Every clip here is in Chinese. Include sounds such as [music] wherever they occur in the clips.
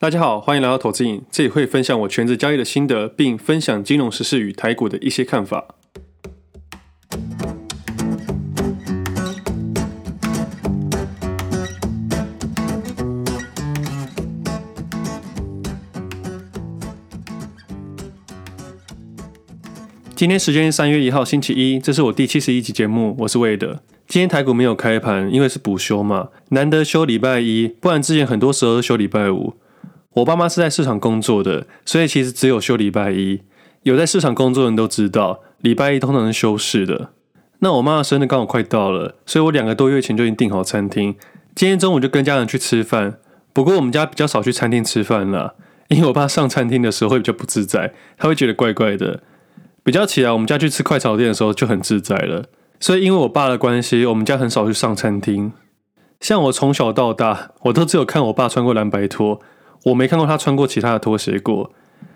大家好，欢迎来到投资瘾，这里会分享我全职交易的心得，并分享金融时事与台股的一些看法。今天时间是三月一号星期一，这是我第七十一集节目，我是魏德。今天台股没有开盘，因为是补休嘛，难得休礼拜一，不然之前很多时候都休礼拜五。我爸妈是在市场工作的，所以其实只有休礼拜一。有在市场工作的人都知道，礼拜一通常是休市的。那我妈的生日刚好快到了，所以我两个多月前就已经订好餐厅。今天中午就跟家人去吃饭。不过我们家比较少去餐厅吃饭啦，因为我爸上餐厅的时候会比较不自在，他会觉得怪怪的。比较起来，我们家去吃快炒店的时候就很自在了。所以因为我爸的关系，我们家很少去上餐厅。像我从小到大，我都只有看我爸穿过蓝白拖。我没看过他穿过其他的拖鞋过，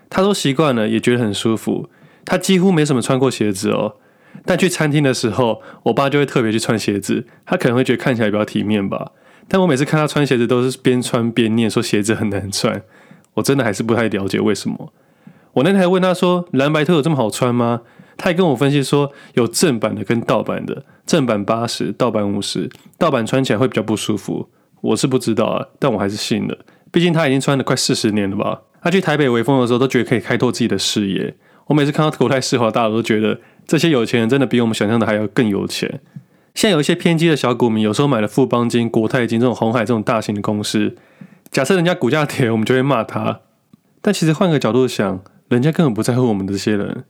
他都习惯了，也觉得很舒服。他几乎没什么穿过鞋子哦。但去餐厅的时候，我爸就会特别去穿鞋子。他可能会觉得看起来比较体面吧。但我每次看他穿鞋子，都是边穿边念说鞋子很难穿。我真的还是不太了解为什么。我那天还问他说：“蓝白拖有这么好穿吗？”他还跟我分析说，有正版的跟盗版的，正版八十，盗版五十，盗版穿起来会比较不舒服。我是不知道啊，但我还是信了。毕竟他已经穿了快四十年了吧？他去台北微风的时候都觉得可以开拓自己的视野。我每次看到国泰世华大楼，都觉得这些有钱人真的比我们想象的还要更有钱。现在有一些偏激的小股民，有时候买了富邦金、国泰金这种红海这种大型的公司，假设人家股价跌，我们就会骂他。但其实换个角度想，人家根本不在乎我们这些人，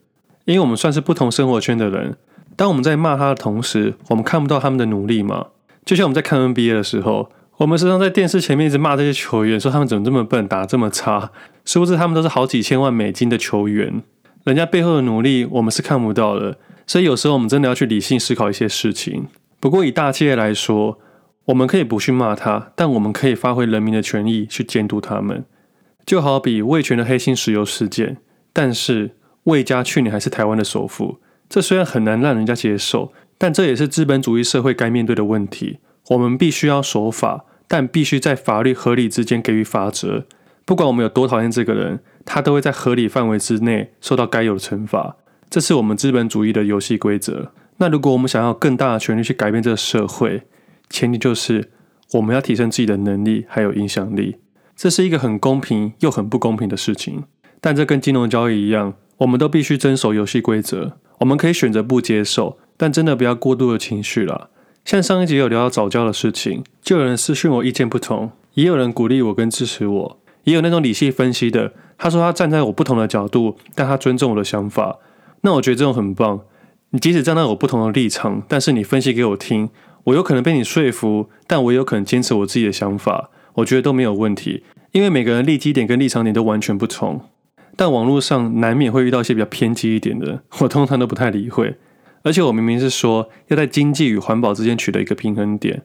因为我们算是不同生活圈的人。当我们在骂他的同时，我们看不到他们的努力吗？就像我们在看 NBA 的时候。我们时常在电视前面一直骂这些球员，说他们怎么这么笨，打这么差，殊不知他们都是好几千万美金的球员，人家背后的努力我们是看不到的。所以有时候我们真的要去理性思考一些事情。不过以大企业来说，我们可以不去骂他，但我们可以发挥人民的权益去监督他们。就好比味全的黑心石油事件，但是味加去年还是台湾的首富，这虽然很难让人家接受，但这也是资本主义社会该面对的问题。我们必须要守法，但必须在法律合理之间给予法则。不管我们有多讨厌这个人，他都会在合理范围之内受到该有的惩罚。这是我们资本主义的游戏规则。那如果我们想要更大的权力去改变这个社会，前提就是我们要提升自己的能力还有影响力。这是一个很公平又很不公平的事情。但这跟金融交易一样，我们都必须遵守游戏规则。我们可以选择不接受，但真的不要过度的情绪了。像上一集有聊到早教的事情，就有人私讯我意见不同，也有人鼓励我跟支持我，也有那种理性分析的，他说他站在我不同的角度，但他尊重我的想法。那我觉得这种很棒。你即使站在我不同的立场，但是你分析给我听，我有可能被你说服，但我也有可能坚持我自己的想法，我觉得都没有问题，因为每个人立基点跟立场点都完全不同。但网络上难免会遇到一些比较偏激一点的，我通常都不太理会。而且我明明是说要在经济与环保之间取得一个平衡点，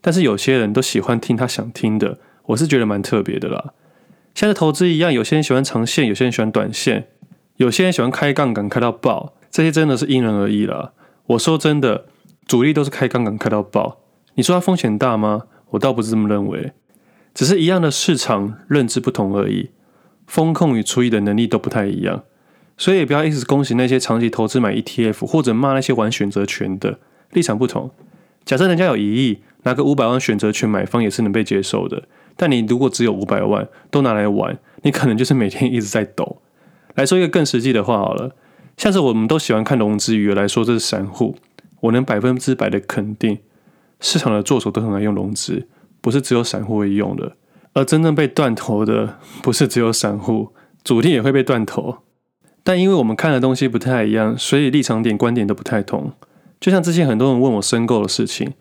但是有些人都喜欢听他想听的，我是觉得蛮特别的啦。像是投资一样，有些人喜欢长线，有些人喜欢短线，有些人喜欢开杠杆开到爆，这些真的是因人而异啦。我说真的，主力都是开杠杆开到爆。你说它风险大吗？我倒不是这么认为，只是一样的市场认知不同而已，风控与处理的能力都不太一样。所以也不要一直恭喜那些长期投资买 ETF，或者骂那些玩选择权的立场不同。假设人家有一亿，拿个五百万选择权买方也是能被接受的。但你如果只有五百万，都拿来玩，你可能就是每天一直在抖。来说一个更实际的话好了，像是我们都喜欢看融资余额来说，这是散户。我能百分之百的肯定，市场的作手都很爱用融资，不是只有散户会用的。而真正被断头的，不是只有散户，主力也会被断头。但因为我们看的东西不太一样，所以立场点、观点都不太同。就像之前很多人问我申购的事情，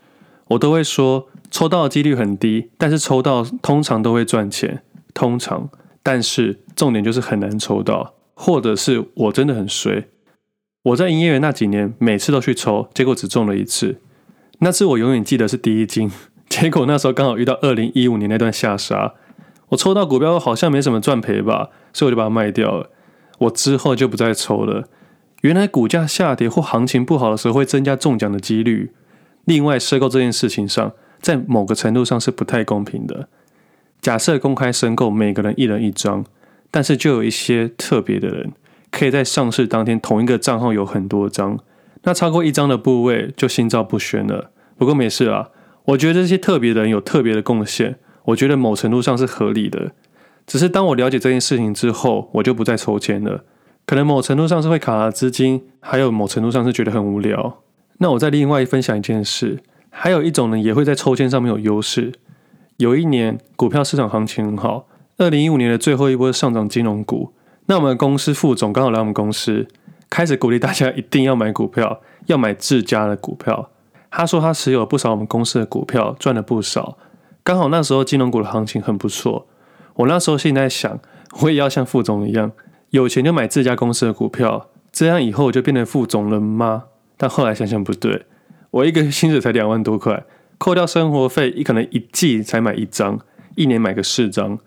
我都会说抽到的几率很低，但是抽到通常都会赚钱。通常，但是重点就是很难抽到，或者是我真的很衰。我在营业员那几年，每次都去抽，结果只中了一次。那次我永远记得是第一金，[laughs] 结果那时候刚好遇到二零一五年那段下杀，我抽到股票好像没什么赚赔吧，所以我就把它卖掉了。我之后就不再抽了。原来股价下跌或行情不好的时候会增加中奖的几率。另外，申购这件事情上，在某个程度上是不太公平的。假设公开申购，每个人一人一张，但是就有一些特别的人，可以在上市当天同一个账号有很多张，那超过一张的部位就心照不宣了。不过没事啊，我觉得这些特别的人有特别的贡献，我觉得某程度上是合理的。只是当我了解这件事情之后，我就不再抽签了。可能某程度上是会卡资金，还有某程度上是觉得很无聊。那我再另外分享一件事，还有一种人也会在抽签上面有优势。有一年股票市场行情很好，二零一五年的最后一波上涨金融股。那我们公司副总刚好来我们公司，开始鼓励大家一定要买股票，要买自家的股票。他说他持有不少我们公司的股票，赚了不少。刚好那时候金融股的行情很不错，我那时候心里在想，我也要像副总一样。有钱就买自家公司的股票，这样以后我就变成副总了吗？但后来想想不对，我一个薪水才两万多块，扣掉生活费，一可能一季才买一张，一年买个四张，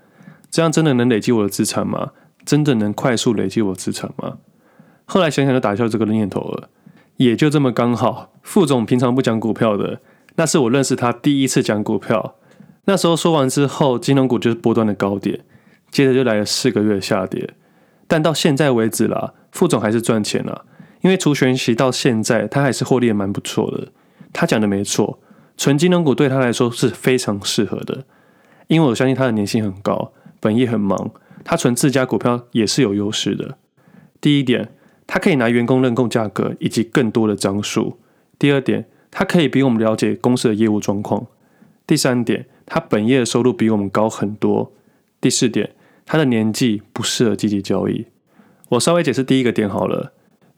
这样真的能累积我的资产吗？真的能快速累积我资产吗？后来想想就打消这个念头了，也就这么刚好，副总平常不讲股票的，那是我认识他第一次讲股票。那时候说完之后，金融股就是波段的高点，接着就来了四个月下跌。但到现在为止啦，副总还是赚钱了，因为除权息到现在，他还是获利也蛮不错的。他讲的没错，纯金融股对他来说是非常适合的，因为我相信他的年薪很高，本业很忙，他存自家股票也是有优势的。第一点，他可以拿员工认购价格以及更多的张数；第二点，他可以比我们了解公司的业务状况；第三点，他本业的收入比我们高很多；第四点。他的年纪不适合积极交易。我稍微解释第一个点好了。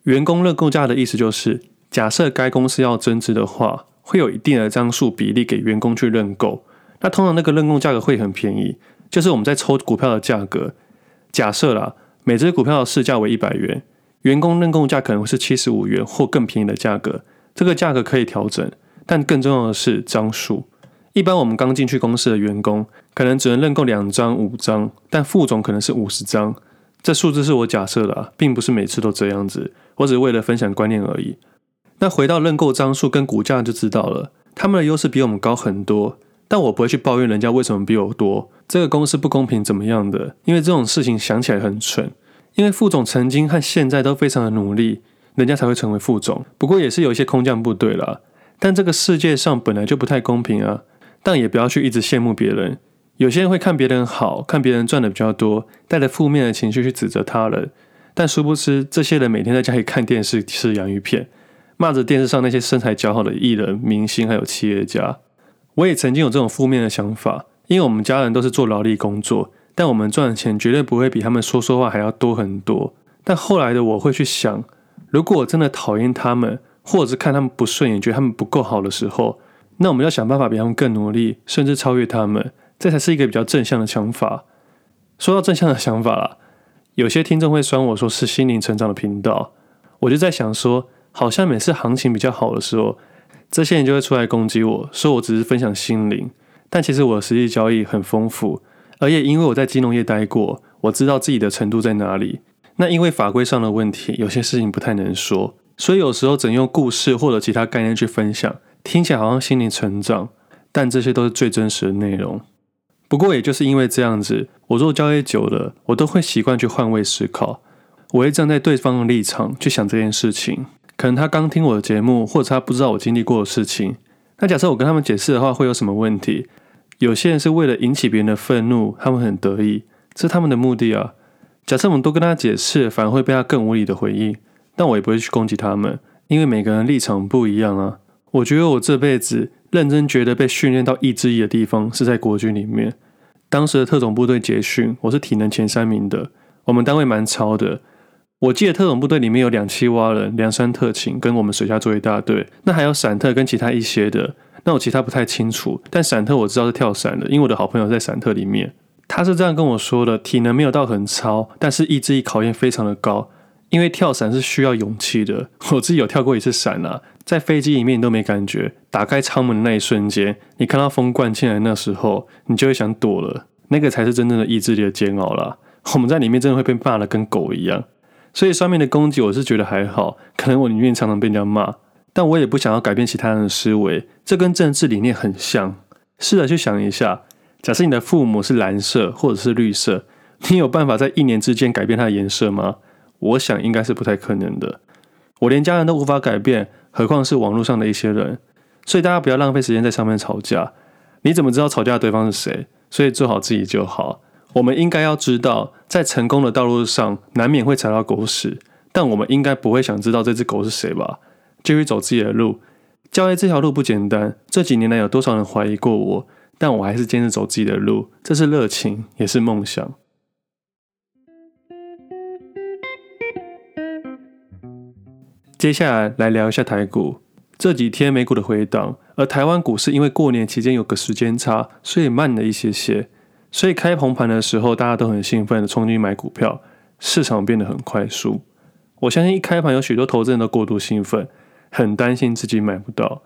员工认购价的意思就是，假设该公司要增资的话，会有一定的张数比例给员工去认购。那通常那个认购价格会很便宜，就是我们在抽股票的价格。假设啦，每只股票的市价为一百元，员工认购价可能会是七十五元或更便宜的价格。这个价格可以调整，但更重要的是张数。一般我们刚进去公司的员工，可能只能认购两张、五张，但副总可能是五十张。这数字是我假设的啊，并不是每次都这样子。我只是为了分享观念而已。那回到认购张数跟股价就知道了，他们的优势比我们高很多。但我不会去抱怨人家为什么比我多，这个公司不公平怎么样的？因为这种事情想起来很蠢。因为副总曾经和现在都非常的努力，人家才会成为副总。不过也是有一些空降部队啦。但这个世界上本来就不太公平啊。但也不要去一直羡慕别人。有些人会看别人好，看别人赚的比较多，带着负面的情绪去指责他人。但殊不知，这些人每天在家里看电视、吃洋芋片，骂着电视上那些身材姣好的艺人、明星还有企业家。我也曾经有这种负面的想法，因为我们家人都是做劳力工作，但我们赚的钱绝对不会比他们说说话还要多很多。但后来的我会去想，如果我真的讨厌他们，或者是看他们不顺眼，觉得他们不够好的时候，那我们要想办法比他们更努力，甚至超越他们，这才是一个比较正向的想法。说到正向的想法啦，有些听众会酸我说是心灵成长的频道，我就在想说，好像每次行情比较好的时候，这些人就会出来攻击我说我只是分享心灵，但其实我的实际交易很丰富，而也因为我在金融业待过，我知道自己的程度在哪里。那因为法规上的问题，有些事情不太能说，所以有时候只能用故事或者其他概念去分享。听起来好像心灵成长，但这些都是最真实的内容。不过，也就是因为这样子，我做交易久了，我都会习惯去换位思考。我会站在对方的立场去想这件事情。可能他刚听我的节目，或者他不知道我经历过的事情。那假设我跟他们解释的话，会有什么问题？有些人是为了引起别人的愤怒，他们很得意，这是他们的目的啊。假设我们都跟他解释，反而会被他更无理的回应。但我也不会去攻击他们，因为每个人立场不一样啊。我觉得我这辈子认真觉得被训练到意志力的地方是在国军里面。当时的特种部队结训，我是体能前三名的。我们单位蛮超的。我记得特种部队里面有两栖蛙人、梁山特勤跟我们水下作业大队，那还有闪特跟其他一些的。那我其他不太清楚，但闪特我知道是跳伞的，因为我的好朋友在闪特里面。他是这样跟我说的：体能没有到很超，但是意志力考验非常的高。因为跳伞是需要勇气的，[laughs] 我自己有跳过一次伞啊，在飞机里面你都没感觉，打开舱门的那一瞬间，你看到风灌进来那时候，你就会想躲了，那个才是真正的意志力的煎熬啦。我们在里面真的会被骂得跟狗一样，所以上面的攻击我是觉得还好，可能我里面常常被人家骂，但我也不想要改变其他人的思维，这跟政治理念很像。试着去想一下，假设你的父母是蓝色或者是绿色，你有办法在一年之间改变它的颜色吗？我想应该是不太可能的。我连家人都无法改变，何况是网络上的一些人。所以大家不要浪费时间在上面吵架。你怎么知道吵架的对方是谁？所以做好自己就好。我们应该要知道，在成功的道路上难免会踩到狗屎，但我们应该不会想知道这只狗是谁吧？继续走自己的路。教育这条路不简单，这几年来有多少人怀疑过我？但我还是坚持走自己的路，这是热情，也是梦想。接下来来聊一下台股。这几天美股的回档，而台湾股市因为过年期间有个时间差，所以慢了一些些。所以开红盘的时候，大家都很兴奋的冲进去买股票，市场变得很快速。我相信一开盘有许多投资人都过度兴奋，很担心自己买不到。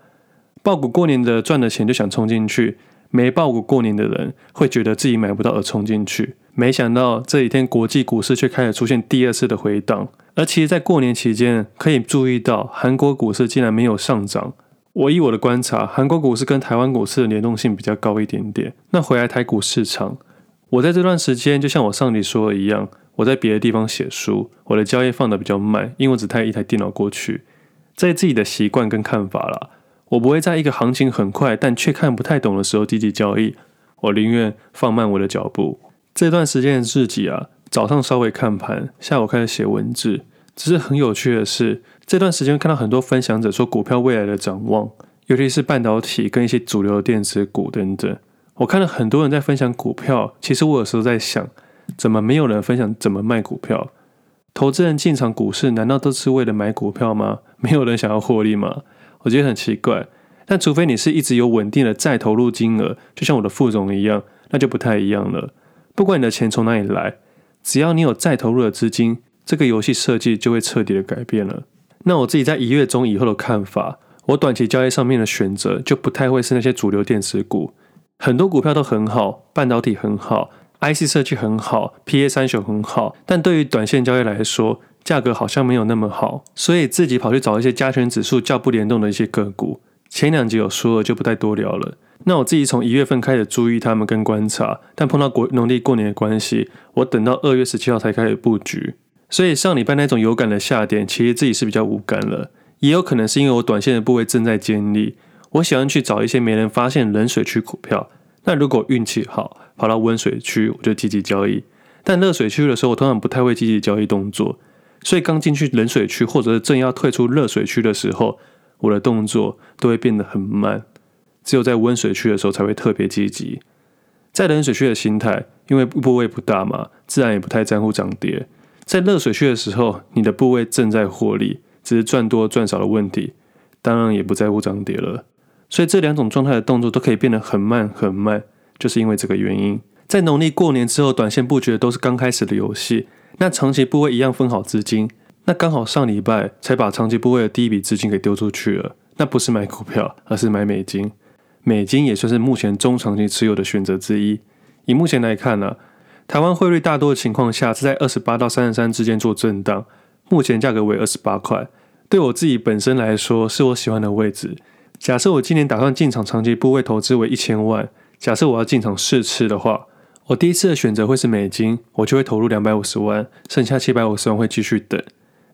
抱股过年的赚的钱就想冲进去，没抱股过年的人会觉得自己买不到而冲进去。没想到这几天国际股市却开始出现第二次的回档。而其实，在过年期间，可以注意到韩国股市竟然没有上涨。我以我的观察，韩国股市跟台湾股市的联动性比较高一点点。那回来台股市场，我在这段时间，就像我上集说的一样，我在别的地方写书，我的交易放得比较慢，因为我只带一台电脑过去。在自己的习惯跟看法啦，我不会在一个行情很快但却看不太懂的时候积极交易，我宁愿放慢我的脚步。这段时间的自己啊。早上稍微看盘，下午开始写文字。只是很有趣的是，这段时间看到很多分享者说股票未来的展望，尤其是半导体跟一些主流的电子股等等。我看了很多人在分享股票，其实我有时候在想，怎么没有人分享怎么卖股票？投资人进场股市难道都是为了买股票吗？没有人想要获利吗？我觉得很奇怪。但除非你是一直有稳定的再投入金额，就像我的副总一样，那就不太一样了。不管你的钱从哪里来。只要你有再投入的资金，这个游戏设计就会彻底的改变了。那我自己在一月中以后的看法，我短期交易上面的选择就不太会是那些主流电子股。很多股票都很好，半导体很好，IC 设计很好，PA 三雄很好，但对于短线交易来说，价格好像没有那么好，所以自己跑去找一些加权指数较不联动的一些个股。前两集有说了，就不太多聊了。那我自己从一月份开始注意他们跟观察，但碰到国农历过年的关系，我等到二月十七号才开始布局。所以上礼拜那种有感的下跌，其实自己是比较无感了。也有可能是因为我短线的部位正在建立，我喜欢去找一些没人发现冷水区股票。那如果运气好，跑到温水区，我就积极交易。但热水区的时候，我通常不太会积极交易动作。所以刚进去冷水区，或者是正要退出热水区的时候，我的动作都会变得很慢。只有在温水区的时候才会特别积极，在冷水区的心态，因为部位不大嘛，自然也不太在乎涨跌。在热水区的时候，你的部位正在获利，只是赚多赚少的问题，当然也不在乎涨跌了。所以这两种状态的动作都可以变得很慢很慢，就是因为这个原因。在农历过年之后，短线布局都是刚开始的游戏，那长期部位一样分好资金，那刚好上礼拜才把长期部位的第一笔资金给丢出去了，那不是买股票，而是买美金。美金也算是目前中长期持有的选择之一。以目前来看呢、台湾汇率大多的情况下是在二十八到三十三之间做震荡，目前价格为二十八块。对我自己本身来说，是我喜欢的位置。假设我今年打算进场长期部位投资为一千万，假设我要进场试吃的话，我第一次的选择会是美金，我就会投入两百五十万，剩下七百五十万会继续等。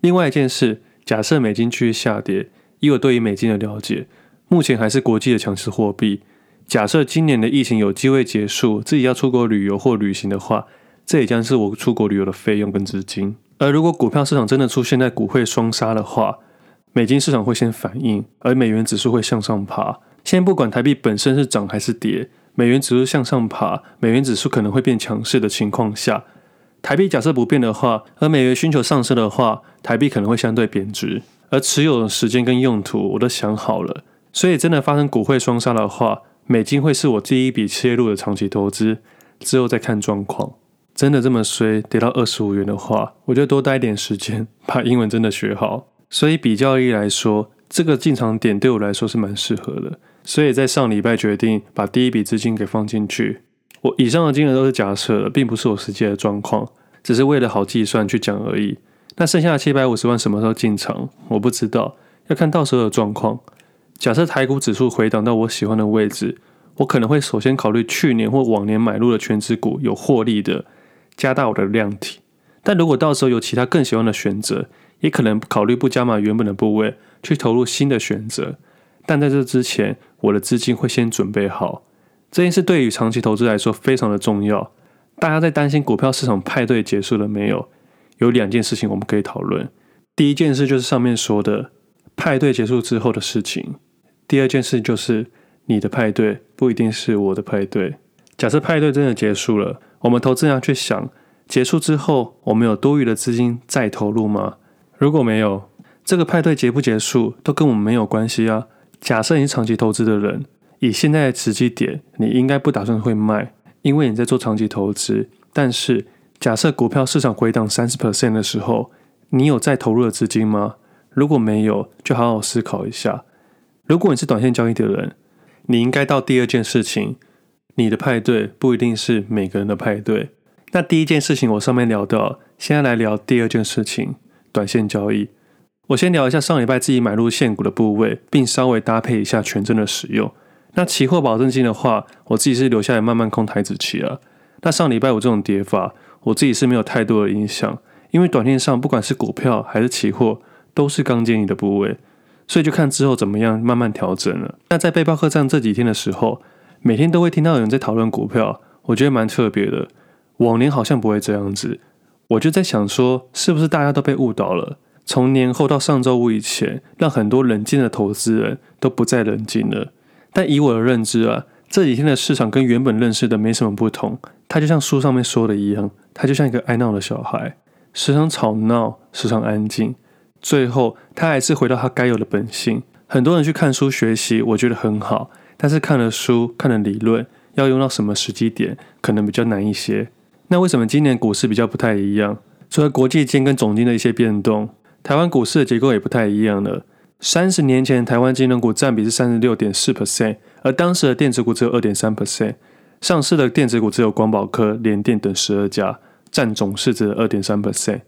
另外一件事，假设美金继续下跌，以我对于美金的了解。目前还是国际的强势货币。假设今年的疫情有机会结束，自己要出国旅游或旅行的话，这也将是我出国旅游的费用跟资金。而如果股票市场真的出现在股汇双杀的话，美金市场会先反应，而美元指数会向上爬。先不管台币本身是涨还是跌，美元指数向上爬，美元指数可能会变强势的情况下，台币假设不变的话，而美元需求上升的话，台币可能会相对贬值。而持有的时间跟用途我都想好了。所以，真的发生股汇双杀的话，美金会是我第一笔切入的长期投资，之后再看状况。真的这么衰，跌到二十五元的话，我就多待一点时间，把英文真的学好。所以，比较一来说，这个进场点对我来说是蛮适合的。所以在上礼拜决定把第一笔资金给放进去。我以上的金额都是假设的，并不是我实际的状况，只是为了好计算去讲而已。那剩下的七百五十万什么时候进场，我不知道，要看到时候的状况。假设台股指数回档到我喜欢的位置，我可能会首先考虑去年或往年买入的权值股有获利的，加大我的量体。但如果到时候有其他更喜欢的选择，也可能考虑不加码原本的部位，去投入新的选择。但在这之前，我的资金会先准备好。这件事对于长期投资来说非常的重要。大家在担心股票市场派对结束了没有？有两件事情我们可以讨论。第一件事就是上面说的派对结束之后的事情。第二件事就是你的派对不一定是我的派对。假设派对真的结束了，我们投资人去想，结束之后我们有多余的资金再投入吗？如果没有，这个派对结不结束都跟我们没有关系啊。假设你是长期投资的人，以现在的时机点，你应该不打算会卖，因为你在做长期投资。但是假设股票市场回档三十 percent 的时候，你有再投入的资金吗？如果没有，就好好思考一下。如果你是短线交易的人，你应该到第二件事情，你的派对不一定是每个人的派对。那第一件事情我上面聊到，现在来聊第二件事情，短线交易。我先聊一下上礼拜自己买入现股的部位，并稍微搭配一下权证的使用。那期货保证金的话，我自己是留下来慢慢空台子期了。那上礼拜我这种跌法，我自己是没有太多的影响，因为短线上不管是股票还是期货，都是刚建议的部位，所以就看之后怎么样慢慢调整了。那在背包客栈这几天的时候，每天都会听到有人在讨论股票，我觉得蛮特别的。往年好像不会这样子，我就在想说，是不是大家都被误导了？从年后到上周五以前，让很多冷静的投资人都不再冷静了。但以我的认知啊，这几天的市场跟原本认识的没什么不同。它就像书上面说的一样，它就像一个爱闹的小孩，时常吵闹，时常安静，最后他还是回到他该有的本性。很多人去看书学习，我觉得很好，但是看了书，看了理论，要用到什么时机点，可能比较难一些。那为什么今年股市比较不太一样？除了国际间跟总金的一些变动。台湾股市的结构也不太一样了。三十年前，台湾金融股占比是三十六点四 percent，而当时的电子股只有二点三 percent。上市的电子股只有光宝科、联电等十二家，占总市值二点三 percent。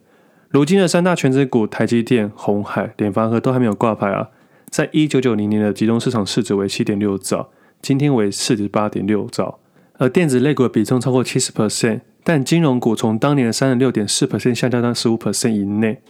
如今的三大权值股台积电、红海、联发科都还没有挂牌啊。在一九九零年的集中市场市值为七点六兆，今天为四十八点六兆。而电子类股的比重超过七十 percent，但金融股从当年的三十六点四 percent 下降到十五 percent 以内。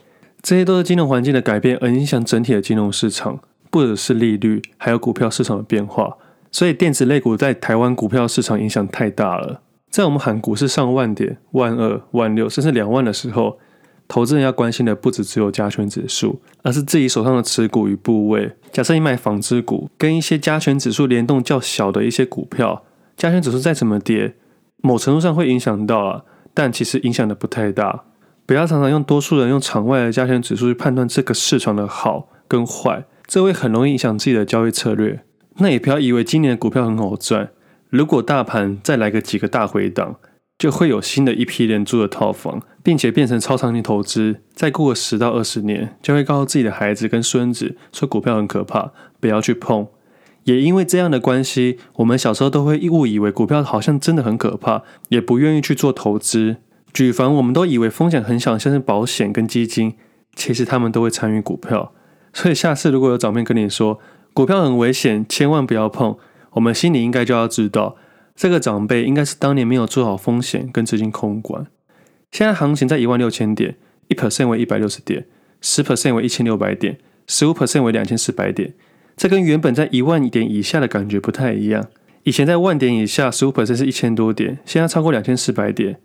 这些都是金融环境的改变，而影响整体的金融市场，不只是利率，还有股票市场的变化。所以电子类股在台湾股票市场影响太大了。在我们喊股市上万点、万二、万六，甚至两万的时候，投资人要关心的不只只有加权指数，而是自己手上的持股与部位。假设你买纺织股，跟一些加权指数联动较小的一些股票，加权指数再怎么跌，某程度上会影响到啊，但其实影响的不太大。不要常常用多数人用场外的加权指数去判断这个市场的好跟坏，这会很容易影响自己的交易策略。那也不要以为今年的股票很好赚，如果大盘再来个几个大回档，就会有新的一批人住的套房，并且变成超长期投资。再过十到二十年，就会告诉自己的孩子跟孙子说股票很可怕，不要去碰。也因为这样的关系，我们小时候都会误以为股票好像真的很可怕，也不愿意去做投资。举凡我们都以为风险很小，像是保险跟基金，其实他们都会参与股票。所以下次如果有长辈跟你说股票很危险，千万不要碰，我们心里应该就要知道，这个长辈应该是当年没有做好风险跟资金控管。现在行情在一万六千点，一 percent 为一百六十点，十 percent 为一千六百点，十五 percent 为两千四百点。这跟原本在一万点以下的感觉不太一样。以前在万点以下，十五 percent 是一千多点，现在超过两千四百点。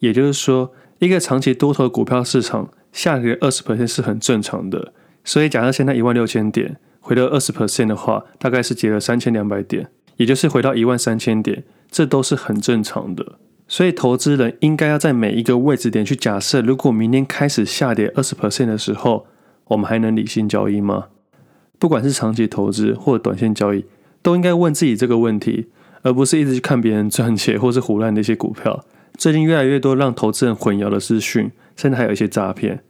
也就是说，一个长期多头的股票市场下跌二十 percent 是很正常的。所以，假设现在一万六千点回到二十 percent 的话，大概是跌了三千两百点，也就是回到一万三千点，这都是很正常的。所以，投资人应该要在每一个位置点去假设，如果明天开始下跌二十 percent 的时候，我们还能理性交易吗？不管是长期投资或者短线交易，都应该问自己这个问题，而不是一直去看别人赚钱 [laughs] 或是胡乱的一些股票。最近越来越多让投资人混淆的资讯，甚至还有一些诈骗，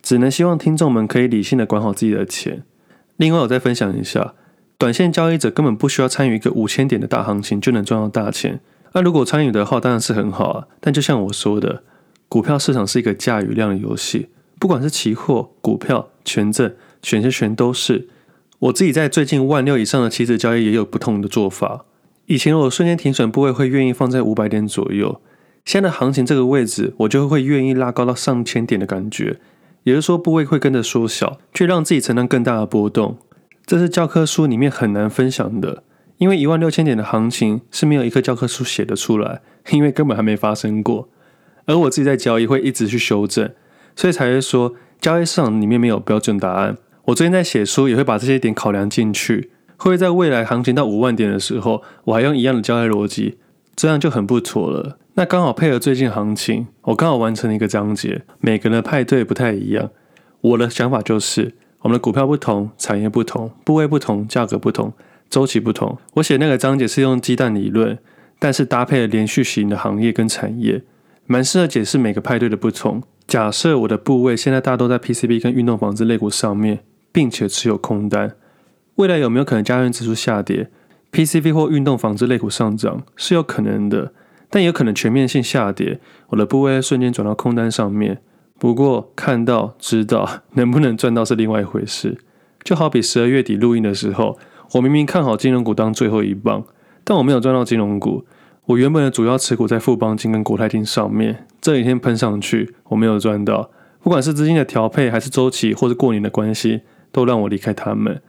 只能希望听众们可以理性的管好自己的钱。另外，我再分享一下，短线交易者根本不需要参与一个五千点的大行情就能赚到大钱。那如果参与的话，当然是很好啊。但就像我说的，股票市场是一个价与量的游戏，不管是期货、股票、权证、选择权都是。我自己在最近万六以上的期指交易也有不同的做法。以前我瞬间停损部位会愿意放在五百点左右，现在的行情这个位置，我就会愿意拉高到上千点的感觉。也就是说，部位会跟着缩小，却让自己承担更大的波动。这是教科书里面很难分享的，因为一万六千点的行情是没有一个教科书写得出来，因为根本还没发生过。而我自己在交易会一直去修正，所以才会说交易市场里面没有标准答案。我最近在写书，也会把这些点考量进去。会在未来行情到五万点的时候，我还用一样的交易逻辑，这样就很不错了。那刚好配合最近行情，我刚好完成了一个章节。每个人的派对不太一样，我的想法就是，我们的股票不同，产业不同，部位不同，价格不同，周期不同。我写那个章节是用鸡蛋理论，但是搭配了连续型的行业跟产业，蛮适合解释每个派对的不同。假设我的部位现在大多在 PCB 跟运动纺织类股上面，并且持有空单。未来有没有可能加权指数下跌，PCB 或运动纺织类股上涨是有可能的，但也有可能全面性下跌，我的部位瞬间转到空单上面。不过看到知道 [laughs] 能不能赚到是另外一回事。就好比十二月底录音的时候，我明明看好金融股当最后一棒，但我没有赚到金融股。我原本的主要持股在富邦金跟国泰金上面，这几天喷上去，我没有赚到。不管是资金的调配，还是周期，或是过年的关系，都让我离开他们。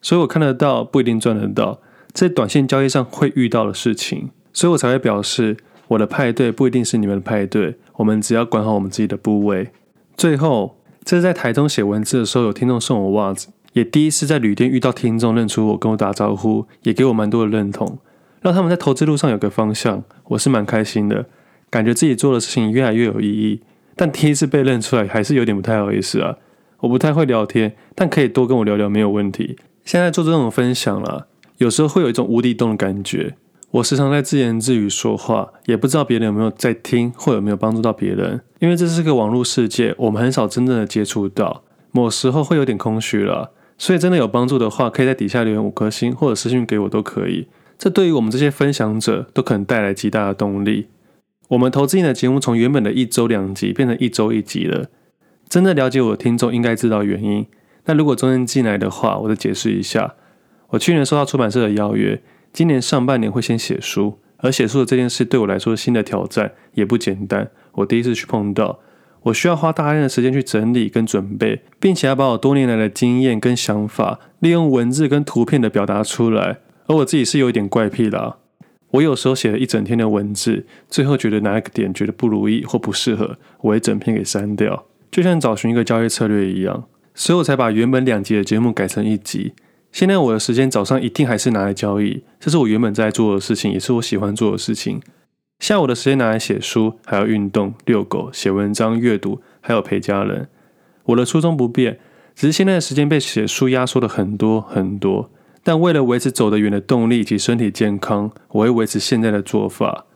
所以我看得到，不一定赚得到，在短线交易上会遇到的事情，所以我才会表示，我的派对不一定是你们的派对，我们只要管好我们自己的部位。最后，这是在台中写文字的时候，有听众送我袜子，也第一次在旅店遇到听众认出我，跟我打招呼，也给我蛮多的认同，让他们在投资路上有个方向，我是蛮开心的，感觉自己做的事情越来越有意义。但第一次被认出来，还是有点不太好意思啊。我不太会聊天，但可以多跟我聊聊，没有问题。现在做这种分享了，有时候会有一种无底洞的感觉。我时常在自言自语说话，也不知道别人有没有在听，或有没有帮助到别人。因为这是个网络世界，我们很少真正的接触到，某时候会有点空虚了。所以真的有帮助的话，可以在底下留言五颗星，或者私信给我都可以。这对于我们这些分享者都可能带来极大的动力。我们投资你的节目从原本的一周两集变成一周一集了。真的了解我的听众应该知道原因。那如果中间进来的话，我再解释一下。我去年收到出版社的邀约，今年上半年会先写书，而写书的这件事对我来说是新的挑战，也不简单。我第一次去碰到，我需要花大量的时间去整理跟准备，并且要把我多年来的经验跟想法，利用文字跟图片的表达出来。而我自己是有一点怪癖啦，我有时候写了一整天的文字，最后觉得哪一个点觉得不如意或不适合，我会整篇给删掉，就像找寻一个交易策略一样。所以我才把原本两集的节目改成一集。现在我的时间早上一定还是拿来交易，这是我原本在做的事情，也是我喜欢做的事情。下午的时间拿来写书，还要运动、遛狗、写文章、阅读，还有陪家人。我的初衷不变，只是现在的时间被写书压缩的很多很多。但为了维持走得远的动力以及身体健康，我会维持现在的做法。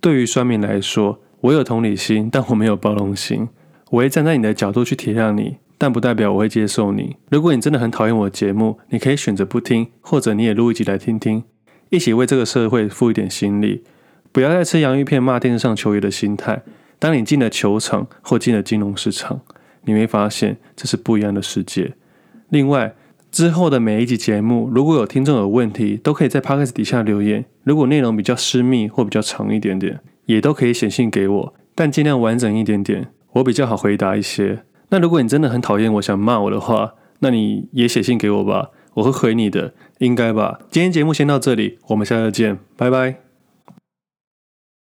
对于酸民来说，我有同理心，但我没有包容心。我会站在你的角度去体谅你。但不代表我会接受你。如果你真的很讨厌我的节目，你可以选择不听，或者你也录一集来听听，一起为这个社会付一点心力。不要再吃洋芋片骂电视上球员的心态。当你进了球场或进了金融市场，你会发现这是不一样的世界。另外，之后的每一集节目，如果有听众有问题，都可以在 Podcast 底下留言。如果内容比较私密或比较长一点点，也都可以写信给我，但尽量完整一点点，我比较好回答一些。那如果你真的很讨厌我，想骂我的话，那你也写信给我吧，我会回你的，应该吧。今天节目先到这里，我们下次见，拜拜。